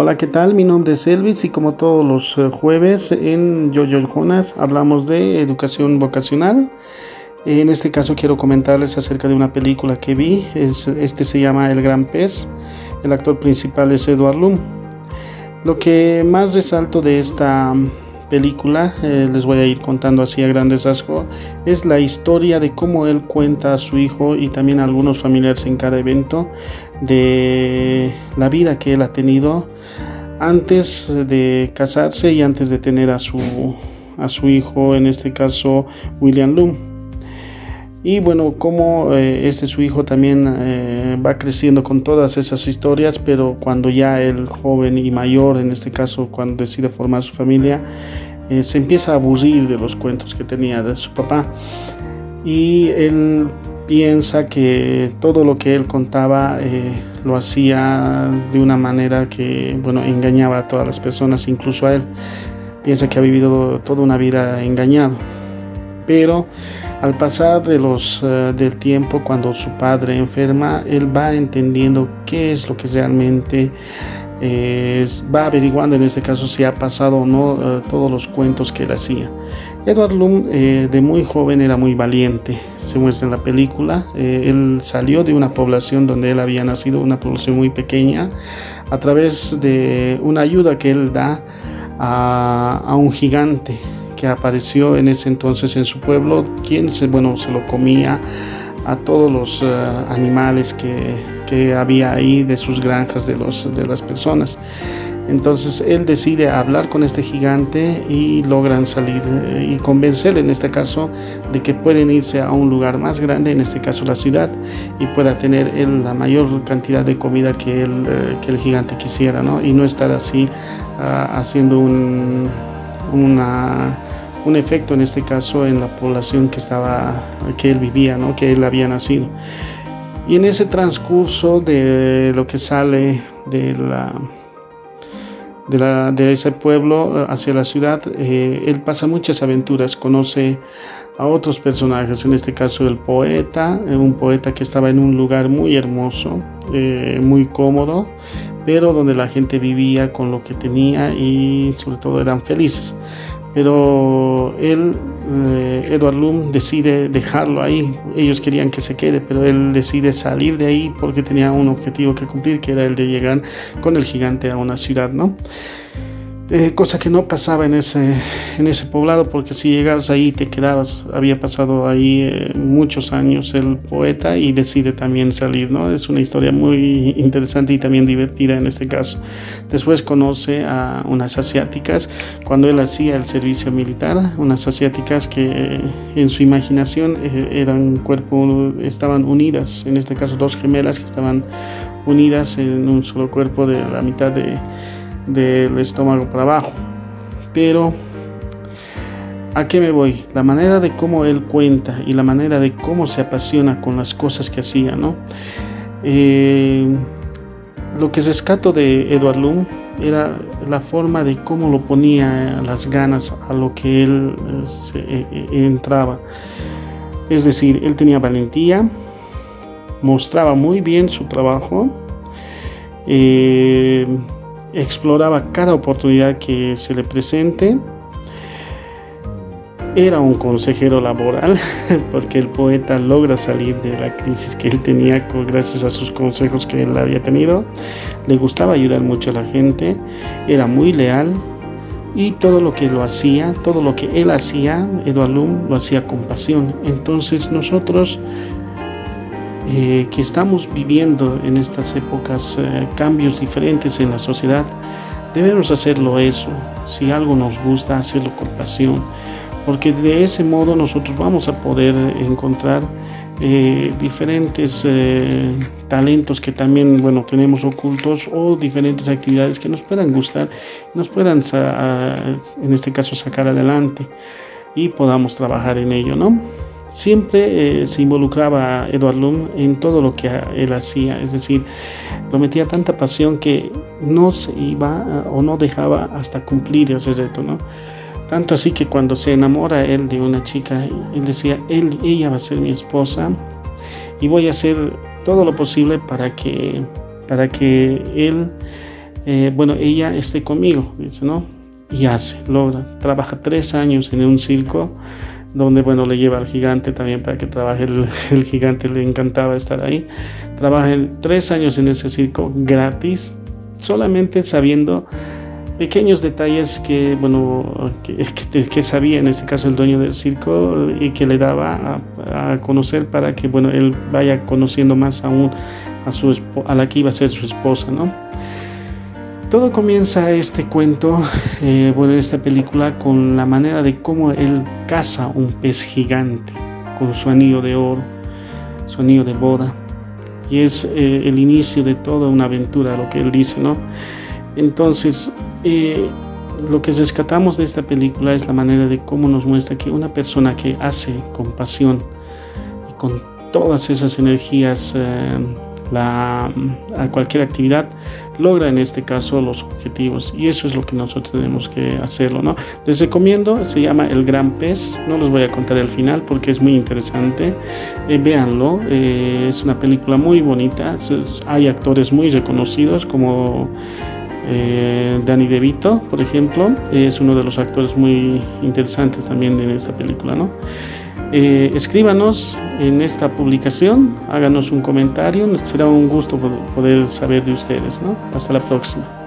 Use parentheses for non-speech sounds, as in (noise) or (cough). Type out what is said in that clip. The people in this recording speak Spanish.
Hola, ¿qué tal? Mi nombre es Elvis y como todos los eh, jueves en Yoyo Jonas hablamos de educación vocacional. En este caso quiero comentarles acerca de una película que vi. este se llama El Gran Pez. El actor principal es Edward Lum. Lo que más resalto de esta película, eh, les voy a ir contando así a grandes rasgos, es la historia de cómo él cuenta a su hijo y también a algunos familiares en cada evento de la vida que él ha tenido antes de casarse y antes de tener a su, a su hijo, en este caso William Loom. Y bueno, como eh, este su hijo también eh, va creciendo con todas esas historias, pero cuando ya el joven y mayor, en este caso cuando decide formar su familia, eh, se empieza a aburrir de los cuentos que tenía de su papá. Y él piensa que todo lo que él contaba lo hacía de una manera que, bueno, engañaba a todas las personas, incluso a él. Piensa que ha vivido toda una vida engañado. Pero al pasar de los, eh, del tiempo, cuando su padre enferma, él va entendiendo qué es lo que realmente eh, va averiguando en este caso si ha pasado o no eh, todos los cuentos que él hacía. Edward Loom de muy joven era muy valiente, se muestra en la película. él salió de una población donde él había nacido, una población muy pequeña, a través de una ayuda que él da a un gigante que apareció en ese entonces en su pueblo, quien se, bueno, se lo comía a todos los eh, animales que, que, había ahí de sus granjas de, los, de las personas. Entonces él decide hablar con este gigante y logran salir eh, y convencerle en este caso de que pueden irse a un lugar más grande, en este caso la ciudad, y pueda tener él la mayor cantidad de comida que, él, eh, que el gigante quisiera, ¿no? Y no estar así ah, haciendo un, una un efecto en este caso en la población que estaba que él vivía, ¿no? que él había nacido. Y en ese transcurso de lo que sale de la de, la, de ese pueblo hacia la ciudad, eh, él pasa muchas aventuras, conoce a otros personajes, en este caso el poeta, eh, un poeta que estaba en un lugar muy hermoso, eh, muy cómodo, pero donde la gente vivía con lo que tenía y sobre todo eran felices pero él, eh, Edward Loom, decide dejarlo ahí. Ellos querían que se quede, pero él decide salir de ahí porque tenía un objetivo que cumplir, que era el de llegar con el gigante a una ciudad, ¿no? Eh, cosa que no pasaba en ese, en ese poblado, porque si llegabas ahí te quedabas, había pasado ahí eh, muchos años el poeta y decide también salir, ¿no? Es una historia muy interesante y también divertida en este caso. Después conoce a unas asiáticas, cuando él hacía el servicio militar, unas asiáticas que eh, en su imaginación eran cuerpo, estaban unidas, en este caso dos gemelas que estaban unidas en un solo cuerpo de la mitad de del estómago para abajo. Pero, ¿a qué me voy? La manera de cómo él cuenta y la manera de cómo se apasiona con las cosas que hacía, ¿no? Eh, lo que rescato de Edward Loom era la forma de cómo lo ponía las ganas a lo que él eh, eh, entraba. Es decir, él tenía valentía, mostraba muy bien su trabajo, exploraba cada oportunidad que se le presente. Era un consejero laboral (laughs) porque el poeta logra salir de la crisis que él tenía gracias a sus consejos que él había tenido. Le gustaba ayudar mucho a la gente, era muy leal y todo lo que lo hacía, todo lo que él hacía, Eduard lo hacía con pasión. Entonces nosotros eh, que estamos viviendo en estas épocas eh, cambios diferentes en la sociedad, debemos hacerlo eso. Si algo nos gusta, hacerlo con pasión, porque de ese modo nosotros vamos a poder encontrar eh, diferentes talentos que también bueno tenemos ocultos o diferentes actividades que nos puedan gustar, nos puedan en este caso sacar adelante y podamos trabajar en ello, ¿no? Siempre eh, se involucraba Edward Loom en todo lo que él hacía, es decir, lo metía tanta pasión que no se iba eh, o no dejaba hasta cumplir ese reto, ¿no? Tanto así que cuando se enamora él de una chica, él decía, él, ella va a ser mi esposa y voy a hacer todo lo posible para que, para que él eh, bueno, ella esté conmigo, dice, ¿no? Y hace, logra, trabaja tres años en un circo donde, bueno, le lleva al gigante también para que trabaje, el, (laughs) gigante le encantaba estar ahí. Trabaja tres años en ese circo gratis, solamente sabiendo pequeños detalles que, bueno, (laughs) que, sabía en este caso el dueño del circo y que le daba a, conocer para que, bueno, él vaya conociendo más aún a, su, a la que iba a ser su esposa, ¿no? Todo comienza este cuento, eh, bueno, en esta película, con la manera de cómo él caza un pez gigante con su anillo de oro, su anillo de boda. Y es eh, el inicio de toda una aventura, lo que él dice, ¿no? Entonces, eh, lo que rescatamos de esta película es la manera de cómo nos muestra que una persona que hace con pasión y con todas esas energías la, a cualquier actividad, logra en este caso los objetivos. Y eso es lo que nosotros tenemos que hacerlo, ¿no? Les recomiendo, se llama El Gran Pez, no les voy a contar el final porque es muy interesante, eh, véanlo, eh, es una película muy bonita, hay actores muy reconocidos como eh, Danny DeVito, por ejemplo, es uno de los actores muy interesantes también en esta película, ¿no? Eh, escríbanos en esta publicación, háganos un comentario, será un gusto poder saber de ustedes. ¿no? Hasta la próxima.